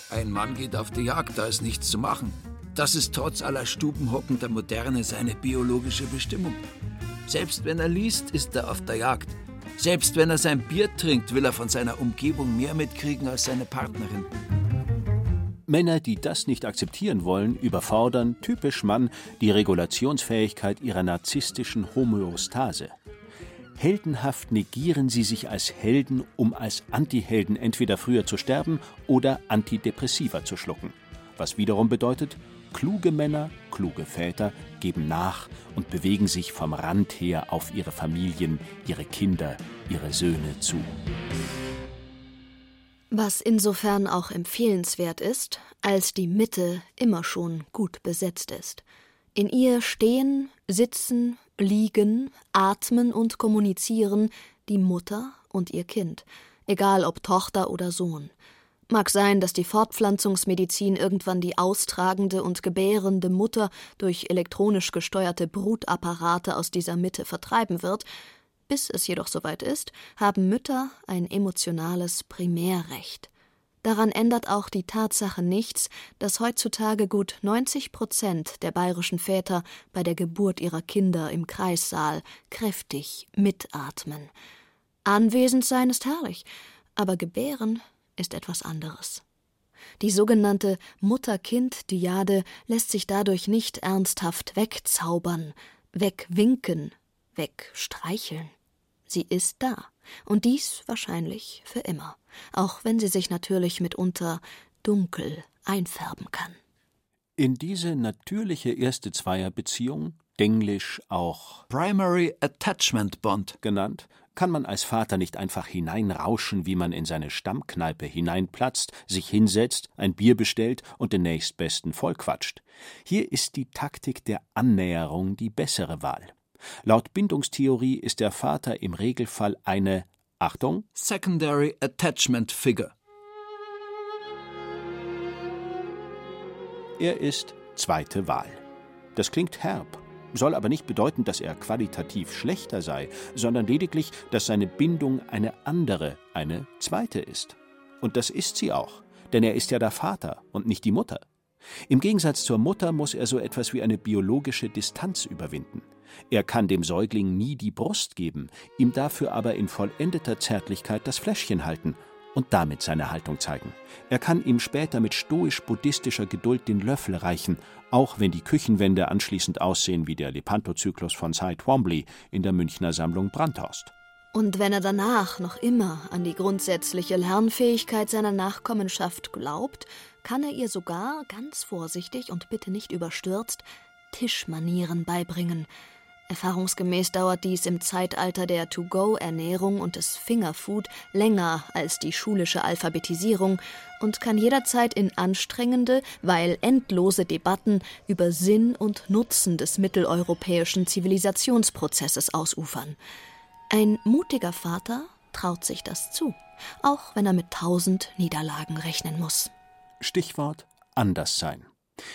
B: Ein Mann geht auf die Jagd, da ist nichts zu machen. Das ist trotz aller Stubenhocken der Moderne seine biologische Bestimmung. Selbst wenn er liest, ist er auf der Jagd. Selbst wenn er sein Bier trinkt, will er von seiner Umgebung mehr mitkriegen als seine Partnerin.
D: Männer, die das nicht akzeptieren wollen, überfordern, typisch Mann, die Regulationsfähigkeit ihrer narzisstischen Homöostase. Heldenhaft negieren sie sich als Helden, um als Antihelden entweder früher zu sterben oder Antidepressiva zu schlucken. Was wiederum bedeutet, Kluge Männer, kluge Väter geben nach und bewegen sich vom Rand her auf ihre Familien, ihre Kinder, ihre Söhne zu.
C: Was insofern auch empfehlenswert ist, als die Mitte immer schon gut besetzt ist. In ihr stehen, sitzen, liegen, atmen und kommunizieren die Mutter und ihr Kind, egal ob Tochter oder Sohn. Mag sein, dass die Fortpflanzungsmedizin irgendwann die austragende und gebärende Mutter durch elektronisch gesteuerte Brutapparate aus dieser Mitte vertreiben wird, bis es jedoch soweit ist, haben Mütter ein emotionales Primärrecht. Daran ändert auch die Tatsache nichts, dass heutzutage gut 90 Prozent der bayerischen Väter bei der Geburt ihrer Kinder im Kreissaal kräftig mitatmen. Anwesend sein ist herrlich, aber gebären ist etwas anderes. Die sogenannte Mutter-Kind-Dyade lässt sich dadurch nicht ernsthaft wegzaubern, wegwinken, wegstreicheln. Sie ist da, und dies wahrscheinlich für immer, auch wenn sie sich natürlich mitunter dunkel einfärben kann.
D: In diese natürliche erste Zweierbeziehung, denglisch auch
B: Primary Attachment Bond
D: genannt, kann man als Vater nicht einfach hineinrauschen, wie man in seine Stammkneipe hineinplatzt, sich hinsetzt, ein Bier bestellt und den nächstbesten vollquatscht. Hier ist die Taktik der Annäherung die bessere Wahl. Laut Bindungstheorie ist der Vater im Regelfall eine Achtung
B: Secondary Attachment Figure.
D: Er ist zweite Wahl. Das klingt herb, soll aber nicht bedeuten, dass er qualitativ schlechter sei, sondern lediglich, dass seine Bindung eine andere, eine zweite ist. Und das ist sie auch, denn er ist ja der Vater und nicht die Mutter. Im Gegensatz zur Mutter muss er so etwas wie eine biologische Distanz überwinden. Er kann dem Säugling nie die Brust geben, ihm dafür aber in vollendeter Zärtlichkeit das Fläschchen halten und damit seine Haltung zeigen. Er kann ihm später mit stoisch-buddhistischer Geduld den Löffel reichen, auch wenn die Küchenwände anschließend aussehen wie der Lepanto-Zyklus von Cy Twombly in der Münchner Sammlung Brandhorst.
C: Und wenn er danach noch immer an die grundsätzliche Lernfähigkeit seiner Nachkommenschaft glaubt, kann er ihr sogar ganz vorsichtig und bitte nicht überstürzt Tischmanieren beibringen, Erfahrungsgemäß dauert dies im Zeitalter der To-Go-Ernährung und des Fingerfood länger als die schulische Alphabetisierung und kann jederzeit in anstrengende, weil endlose Debatten über Sinn und Nutzen des mitteleuropäischen Zivilisationsprozesses ausufern. Ein mutiger Vater traut sich das zu, auch wenn er mit tausend Niederlagen rechnen muss.
D: Stichwort Anderssein.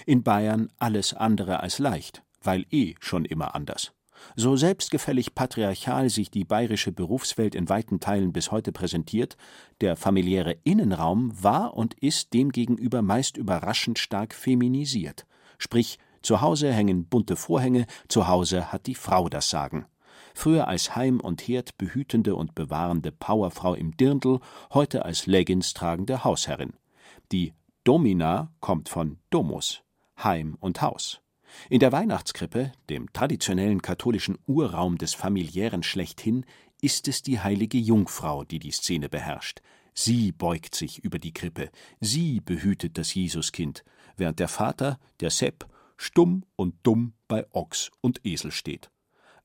D: In Bayern alles andere als leicht, weil eh schon immer anders. So selbstgefällig patriarchal sich die bayerische Berufswelt in weiten Teilen bis heute präsentiert, der familiäre Innenraum war und ist demgegenüber meist überraschend stark feminisiert. Sprich, zu Hause hängen bunte Vorhänge, zu Hause hat die Frau das Sagen. Früher als Heim und Herd behütende und bewahrende Powerfrau im Dirndl, heute als Leggings tragende Hausherrin. Die Domina kommt von Domus, Heim und Haus. In der Weihnachtskrippe, dem traditionellen katholischen Urraum des familiären schlechthin, ist es die heilige Jungfrau, die die Szene beherrscht. Sie beugt sich über die Krippe, sie behütet das Jesuskind, während der Vater, der Sepp, stumm und dumm bei Ochs und Esel steht.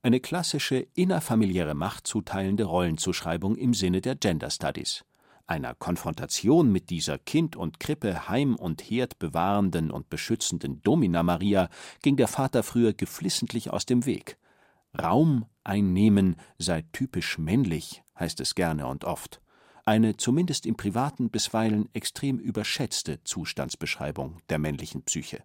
D: Eine klassische innerfamiliäre Macht zuteilende Rollenzuschreibung im Sinne der Gender Studies. Einer Konfrontation mit dieser Kind und Krippe Heim und Herd bewahrenden und beschützenden Domina Maria ging der Vater früher geflissentlich aus dem Weg. Raum einnehmen sei typisch männlich, heißt es gerne und oft. Eine zumindest im Privaten bisweilen extrem überschätzte Zustandsbeschreibung der männlichen Psyche.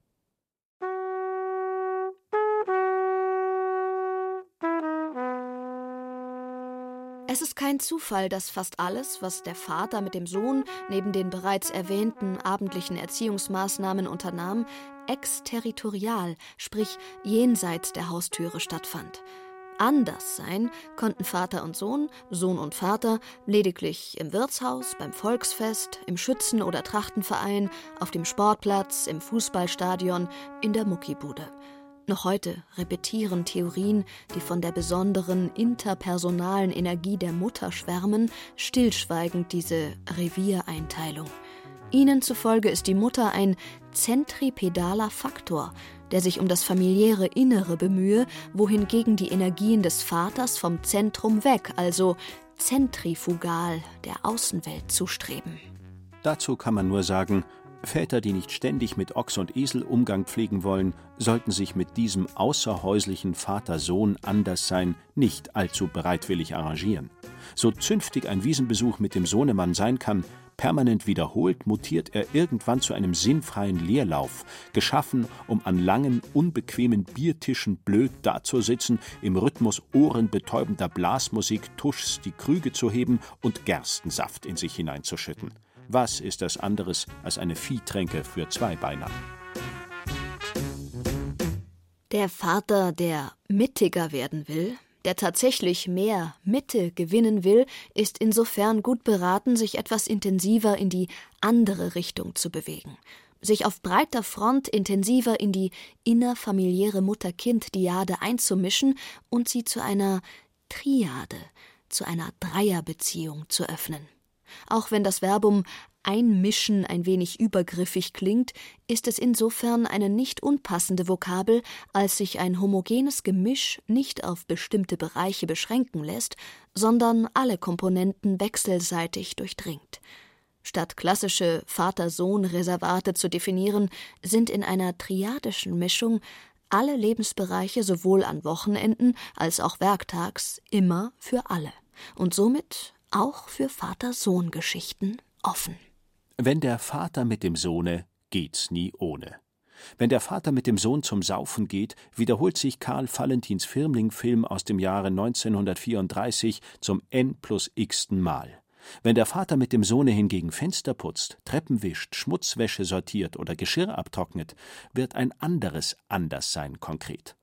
C: Es ist kein Zufall, dass fast alles, was der Vater mit dem Sohn neben den bereits erwähnten abendlichen Erziehungsmaßnahmen unternahm, exterritorial, sprich jenseits der Haustüre stattfand. Anders sein konnten Vater und Sohn, Sohn und Vater lediglich im Wirtshaus, beim Volksfest, im Schützen- oder Trachtenverein, auf dem Sportplatz, im Fußballstadion, in der Muckibude. Noch heute repetieren Theorien, die von der besonderen interpersonalen Energie der Mutter schwärmen, stillschweigend diese Reviereinteilung. Ihnen zufolge ist die Mutter ein zentripedaler Faktor, der sich um das familiäre Innere bemühe, wohingegen die Energien des Vaters vom Zentrum weg, also zentrifugal, der Außenwelt zustreben.
D: Dazu kann man nur sagen, Väter, die nicht ständig mit Ochs und Esel Umgang pflegen wollen, sollten sich mit diesem außerhäuslichen Vater-Sohn-Anderssein nicht allzu bereitwillig arrangieren. So zünftig ein Wiesenbesuch mit dem Sohnemann sein kann, permanent wiederholt mutiert er irgendwann zu einem sinnfreien Leerlauf, geschaffen, um an langen, unbequemen Biertischen blöd dazusitzen, im Rhythmus ohrenbetäubender Blasmusik Tuschs die Krüge zu heben und Gerstensaft in sich hineinzuschütten. Was ist das anderes als eine Viehtränke für Zweibeiner?
C: Der Vater, der mittiger werden will, der tatsächlich mehr Mitte gewinnen will, ist insofern gut beraten, sich etwas intensiver in die andere Richtung zu bewegen, sich auf breiter Front intensiver in die innerfamiliäre Mutter-Kind-Diade einzumischen und sie zu einer Triade, zu einer Dreierbeziehung zu öffnen auch wenn das Verbum einmischen ein wenig übergriffig klingt, ist es insofern eine nicht unpassende Vokabel, als sich ein homogenes Gemisch nicht auf bestimmte Bereiche beschränken lässt, sondern alle Komponenten wechselseitig durchdringt. Statt klassische Vater-Sohn-Reservate zu definieren, sind in einer triadischen Mischung alle Lebensbereiche sowohl an Wochenenden als auch werktags immer für alle und somit auch für Vater-Sohn-Geschichten offen.
D: Wenn der Vater mit dem Sohne, geht's nie ohne. Wenn der Vater mit dem Sohn zum Saufen geht, wiederholt sich Karl Valentins Firmling-Film aus dem Jahre 1934 zum n plus x-ten Mal. Wenn der Vater mit dem Sohne hingegen Fenster putzt, Treppen wischt, Schmutzwäsche sortiert oder Geschirr abtrocknet, wird ein anderes Anderssein konkret.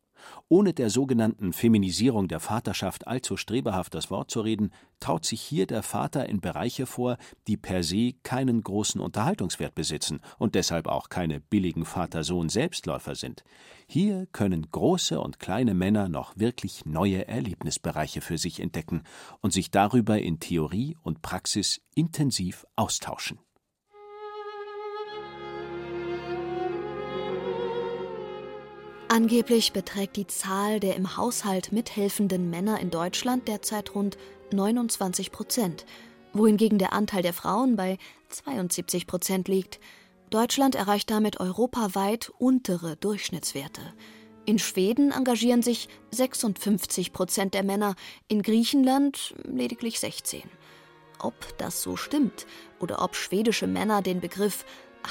D: Ohne der sogenannten Feminisierung der Vaterschaft allzu strebhaft das Wort zu reden, traut sich hier der Vater in Bereiche vor, die per se keinen großen Unterhaltungswert besitzen und deshalb auch keine billigen Vater-Sohn-Selbstläufer sind. Hier können große und kleine Männer noch wirklich neue Erlebnisbereiche für sich entdecken und sich darüber in Theorie und Praxis intensiv austauschen.
C: Angeblich beträgt die Zahl der im Haushalt mithelfenden Männer in Deutschland derzeit rund 29 Prozent, wohingegen der Anteil der Frauen bei 72 Prozent liegt. Deutschland erreicht damit europaweit untere Durchschnittswerte. In Schweden engagieren sich 56 Prozent der Männer, in Griechenland lediglich 16. Ob das so stimmt oder ob schwedische Männer den Begriff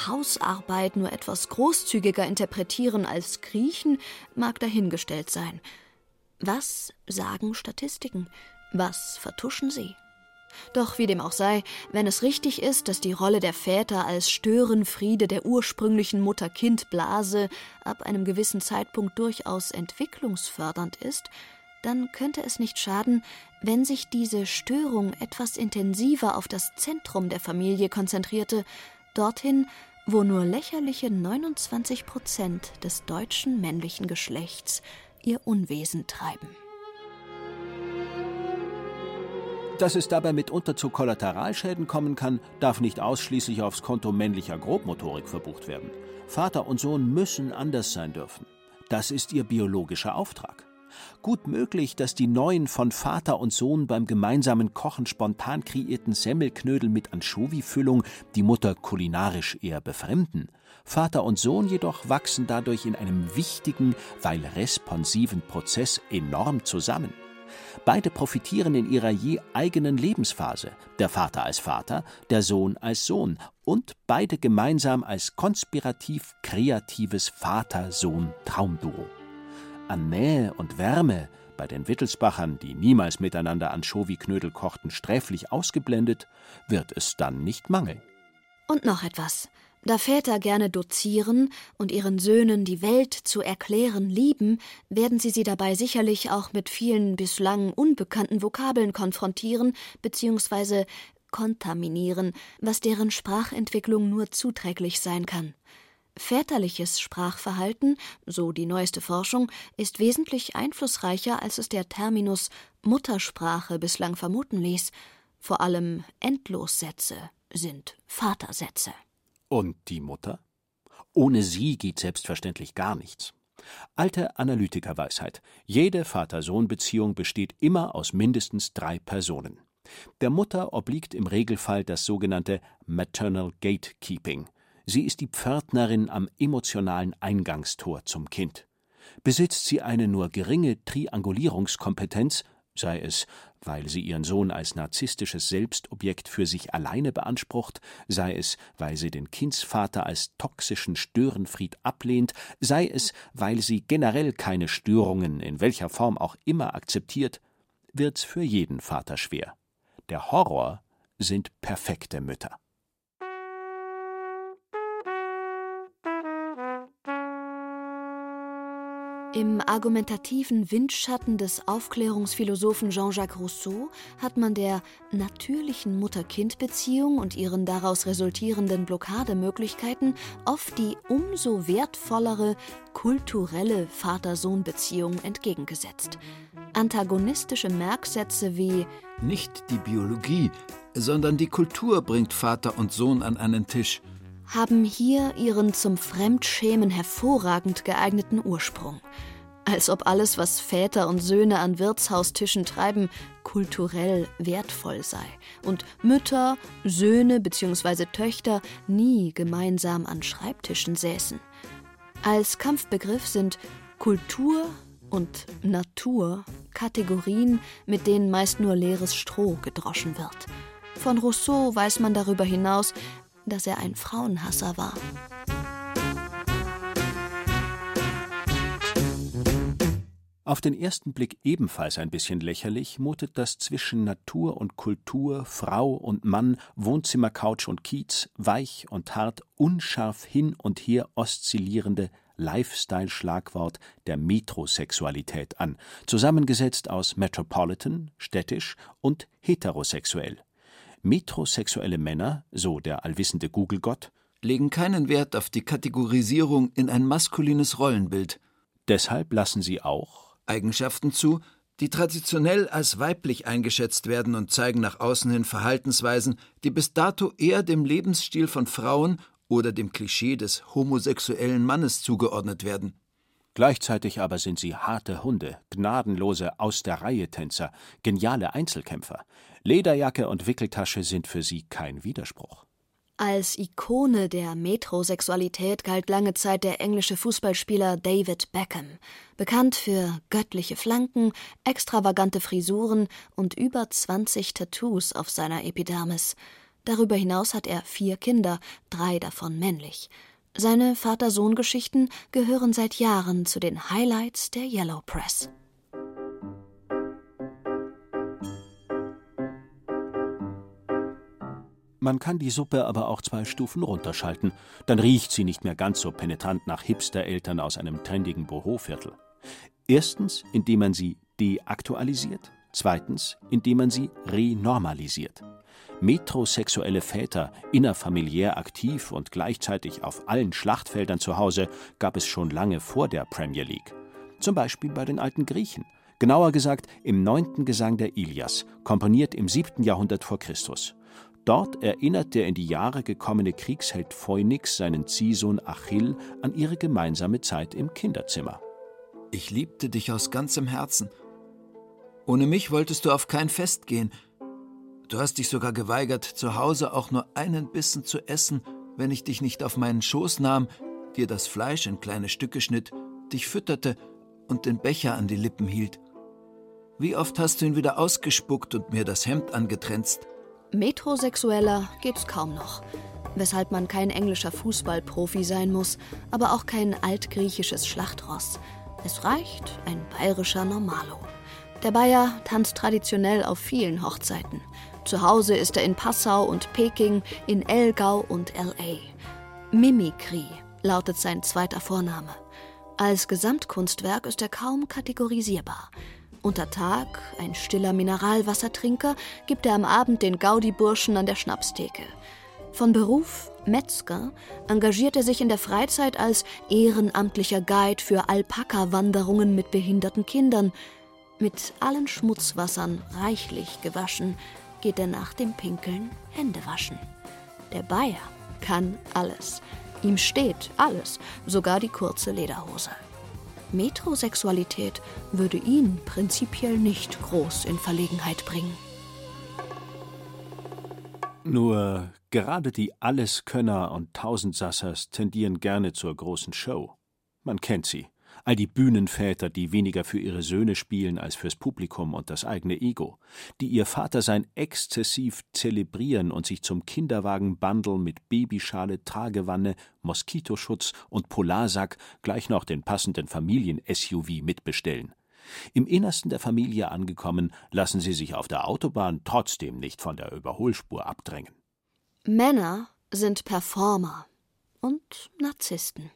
C: Hausarbeit nur etwas großzügiger interpretieren als Griechen, mag dahingestellt sein. Was sagen Statistiken? Was vertuschen sie? Doch wie dem auch sei, wenn es richtig ist, dass die Rolle der Väter als Störenfriede der ursprünglichen Mutter-Kind-Blase ab einem gewissen Zeitpunkt durchaus entwicklungsfördernd ist, dann könnte es nicht schaden, wenn sich diese Störung etwas intensiver auf das Zentrum der Familie konzentrierte dorthin, wo nur lächerliche 29 Prozent des deutschen männlichen Geschlechts ihr Unwesen treiben.
D: Dass es dabei mitunter zu Kollateralschäden kommen kann, darf nicht ausschließlich aufs Konto männlicher Grobmotorik verbucht werden. Vater und Sohn müssen anders sein dürfen. Das ist ihr biologischer Auftrag. Gut möglich, dass die neuen von Vater und Sohn beim gemeinsamen Kochen spontan kreierten Semmelknödel mit Anchovy-Füllung die Mutter kulinarisch eher befremden. Vater und Sohn jedoch wachsen dadurch in einem wichtigen, weil responsiven Prozess enorm zusammen. Beide profitieren in ihrer je eigenen Lebensphase, der Vater als Vater, der Sohn als Sohn und beide gemeinsam als konspirativ kreatives Vater-Sohn-Traumduo an Nähe und Wärme bei den Wittelsbachern, die niemals miteinander Anchovy-Knödel kochten, sträflich ausgeblendet, wird es dann nicht mangeln.
C: Und noch etwas. Da Väter gerne dozieren und ihren Söhnen die Welt zu erklären lieben, werden sie sie dabei sicherlich auch mit vielen bislang unbekannten Vokabeln konfrontieren bzw. kontaminieren, was deren Sprachentwicklung nur zuträglich sein kann. Väterliches Sprachverhalten, so die neueste Forschung, ist wesentlich einflussreicher, als es der Terminus Muttersprache bislang vermuten ließ. Vor allem Endlossätze sind Vatersätze.
D: Und die Mutter? Ohne sie geht selbstverständlich gar nichts. Alte Analytikerweisheit. Jede Vater-Sohn-Beziehung besteht immer aus mindestens drei Personen. Der Mutter obliegt im Regelfall das sogenannte Maternal Gatekeeping, Sie ist die Pförtnerin am emotionalen Eingangstor zum Kind. Besitzt sie eine nur geringe Triangulierungskompetenz, sei es, weil sie ihren Sohn als narzisstisches Selbstobjekt für sich alleine beansprucht, sei es, weil sie den Kindsvater als toxischen Störenfried ablehnt, sei es, weil sie generell keine Störungen in welcher Form auch immer akzeptiert, wird's für jeden Vater schwer. Der Horror sind perfekte Mütter.
C: Im argumentativen Windschatten des Aufklärungsphilosophen Jean-Jacques Rousseau hat man der natürlichen Mutter-Kind-Beziehung und ihren daraus resultierenden Blockademöglichkeiten oft die umso wertvollere kulturelle Vater-Sohn-Beziehung entgegengesetzt. Antagonistische Merksätze wie
B: Nicht die Biologie, sondern die Kultur bringt Vater und Sohn an einen Tisch
C: haben hier ihren zum Fremdschämen hervorragend geeigneten Ursprung. Als ob alles, was Väter und Söhne an Wirtshaustischen treiben, kulturell wertvoll sei und Mütter, Söhne bzw. Töchter nie gemeinsam an Schreibtischen säßen. Als Kampfbegriff sind Kultur und Natur Kategorien, mit denen meist nur leeres Stroh gedroschen wird. Von Rousseau weiß man darüber hinaus, dass er ein Frauenhasser war.
D: Auf den ersten Blick ebenfalls ein bisschen lächerlich mutet das zwischen Natur und Kultur, Frau und Mann, Wohnzimmer, Couch und Kiez, weich und hart, unscharf hin und her oszillierende Lifestyle-Schlagwort der Metrosexualität an, zusammengesetzt aus Metropolitan, städtisch und heterosexuell. Metrosexuelle Männer, so der allwissende Google-Gott,
B: legen keinen Wert auf die Kategorisierung in ein maskulines Rollenbild.
D: Deshalb lassen sie auch
B: Eigenschaften zu, die traditionell als weiblich eingeschätzt werden und zeigen nach außen hin Verhaltensweisen, die bis dato eher dem Lebensstil von Frauen oder dem Klischee des homosexuellen Mannes zugeordnet werden.
D: Gleichzeitig aber sind sie harte Hunde, gnadenlose Aus-der-Reihe-Tänzer, geniale Einzelkämpfer. Lederjacke und Wickeltasche sind für sie kein Widerspruch.
C: Als Ikone der Metrosexualität galt lange Zeit der englische Fußballspieler David Beckham, bekannt für göttliche Flanken, extravagante Frisuren und über 20 Tattoos auf seiner Epidermis. Darüber hinaus hat er vier Kinder, drei davon männlich. Seine Vater-Sohn-Geschichten gehören seit Jahren zu den Highlights der Yellow Press.
D: Man kann die Suppe aber auch zwei Stufen runterschalten, dann riecht sie nicht mehr ganz so penetrant nach Hipster-Eltern aus einem trendigen Boho-Viertel. Erstens, indem man sie deaktualisiert, zweitens, indem man sie renormalisiert. Metrosexuelle Väter, innerfamiliär aktiv und gleichzeitig auf allen Schlachtfeldern zu Hause, gab es schon lange vor der Premier League. Zum Beispiel bei den alten Griechen. Genauer gesagt im neunten Gesang der Ilias, komponiert im siebten Jahrhundert vor Christus. Dort erinnert der in die Jahre gekommene Kriegsheld Phoenix seinen Ziehsohn Achill an ihre gemeinsame Zeit im Kinderzimmer.
B: Ich liebte dich aus ganzem Herzen. Ohne mich wolltest du auf kein Fest gehen, Du hast dich sogar geweigert, zu Hause auch nur einen Bissen zu essen, wenn ich dich nicht auf meinen Schoß nahm, dir das Fleisch in kleine Stücke schnitt, dich fütterte und den Becher an die Lippen hielt. Wie oft hast du ihn wieder ausgespuckt und mir das Hemd angetränzt?
C: Metrosexueller geht's kaum noch, weshalb man kein englischer Fußballprofi sein muss, aber auch kein altgriechisches Schlachtross. Es reicht ein bayerischer Normalo. Der Bayer tanzt traditionell auf vielen Hochzeiten. Zu Hause ist er in Passau und Peking, in Elgau und LA. Mimikry lautet sein zweiter Vorname. Als Gesamtkunstwerk ist er kaum kategorisierbar. Unter Tag ein stiller Mineralwassertrinker, gibt er am Abend den Gaudi-Burschen an der Schnapstheke. Von Beruf Metzger engagiert er sich in der Freizeit als ehrenamtlicher Guide für Alpaka-Wanderungen mit behinderten Kindern. Mit allen Schmutzwassern reichlich gewaschen, geht er nach dem Pinkeln Hände waschen. Der Bayer kann alles. Ihm steht alles, sogar die kurze Lederhose. Metrosexualität würde ihn prinzipiell nicht groß in Verlegenheit bringen.
D: Nur gerade die Alleskönner und Tausendsassers tendieren gerne zur großen Show. Man kennt sie all die Bühnenväter, die weniger für ihre Söhne spielen als fürs Publikum und das eigene Ego, die ihr Vatersein exzessiv zelebrieren und sich zum Kinderwagen-Bundle mit Babyschale, Tragewanne, Moskitoschutz und Polarsack gleich noch den passenden Familien-SUV mitbestellen. Im Innersten der Familie angekommen, lassen sie sich auf der Autobahn trotzdem nicht von der Überholspur abdrängen.
C: Männer sind Performer und Narzissten.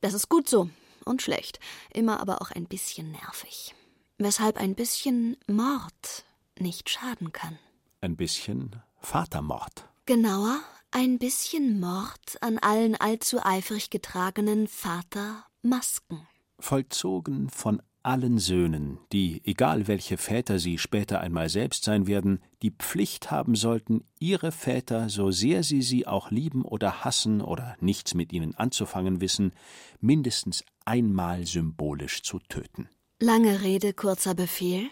C: Das ist gut so, und schlecht, immer aber auch ein bisschen nervig. Weshalb ein bisschen Mord nicht schaden kann.
D: Ein bisschen Vatermord.
C: Genauer, ein bisschen Mord an allen allzu eifrig getragenen Vatermasken.
D: Vollzogen von allen Söhnen, die, egal welche Väter sie später einmal selbst sein werden, die Pflicht haben sollten, ihre Väter, so sehr sie sie auch lieben oder hassen oder nichts mit ihnen anzufangen wissen, mindestens einmal symbolisch zu töten.
C: Lange Rede, kurzer Befehl.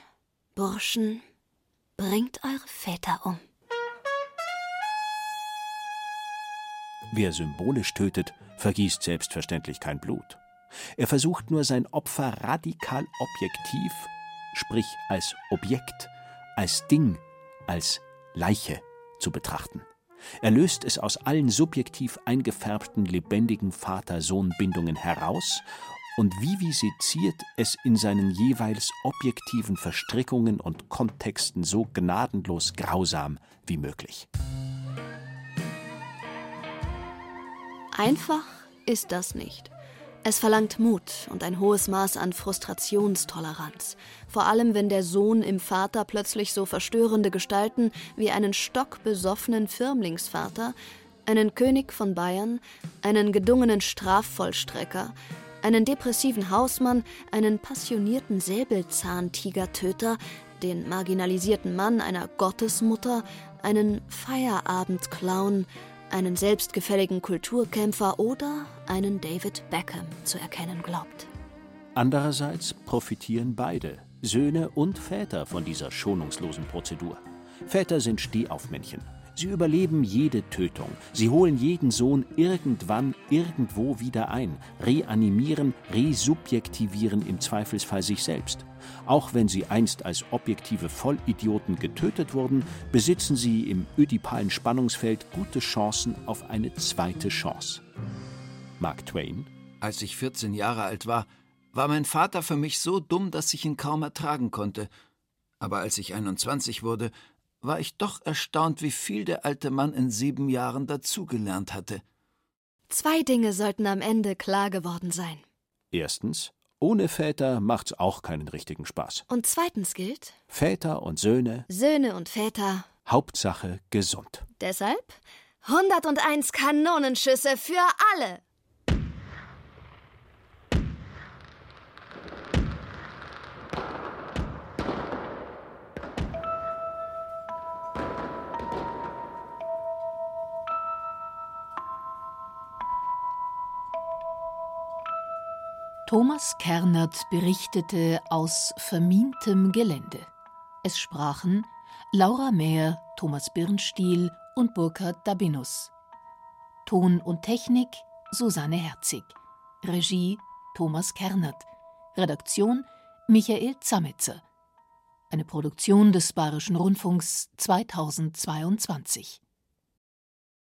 C: Burschen, bringt eure Väter um.
D: Wer symbolisch tötet, vergießt selbstverständlich kein Blut. Er versucht nur sein Opfer radikal objektiv, sprich als Objekt, als Ding, als Leiche zu betrachten. Er löst es aus allen subjektiv eingefärbten lebendigen Vater-Sohn-Bindungen heraus und viviseziert es in seinen jeweils objektiven Verstrickungen und Kontexten so gnadenlos grausam wie möglich.
C: Einfach ist das nicht. Es verlangt Mut und ein hohes Maß an Frustrationstoleranz, vor allem wenn der Sohn im Vater plötzlich so verstörende Gestalten wie einen stockbesoffenen Firmlingsvater, einen König von Bayern, einen gedungenen Strafvollstrecker, einen depressiven Hausmann, einen passionierten Säbelzahntigertöter, den marginalisierten Mann einer Gottesmutter, einen Feierabendclown, einen selbstgefälligen Kulturkämpfer oder einen David Beckham zu erkennen glaubt.
D: Andererseits profitieren beide, Söhne und Väter, von dieser schonungslosen Prozedur. Väter sind Stehaufmännchen. Sie überleben jede Tötung. Sie holen jeden Sohn irgendwann irgendwo wieder ein, reanimieren, resubjektivieren im Zweifelsfall sich selbst. Auch wenn sie einst als objektive Vollidioten getötet wurden, besitzen sie im ödipalen Spannungsfeld gute Chancen auf eine zweite Chance. Mark Twain
B: Als ich 14 Jahre alt war, war mein Vater für mich so dumm, dass ich ihn kaum ertragen konnte. Aber als ich 21 wurde, war ich doch erstaunt, wie viel der alte Mann in sieben Jahren dazugelernt hatte.
C: Zwei Dinge sollten am Ende klar geworden sein.
D: Erstens, ohne Väter macht's auch keinen richtigen Spaß.
C: Und zweitens gilt:
D: Väter und Söhne,
C: Söhne und Väter.
D: Hauptsache gesund.
C: Deshalb 101 Kanonenschüsse für alle.
E: Thomas Kernert berichtete aus vermintem Gelände. Es sprachen Laura Mehr, Thomas Birnstiel und Burkhard Dabinus. Ton und Technik Susanne Herzig. Regie Thomas Kernert. Redaktion Michael Zametzer. Eine Produktion des Bayerischen Rundfunks 2022.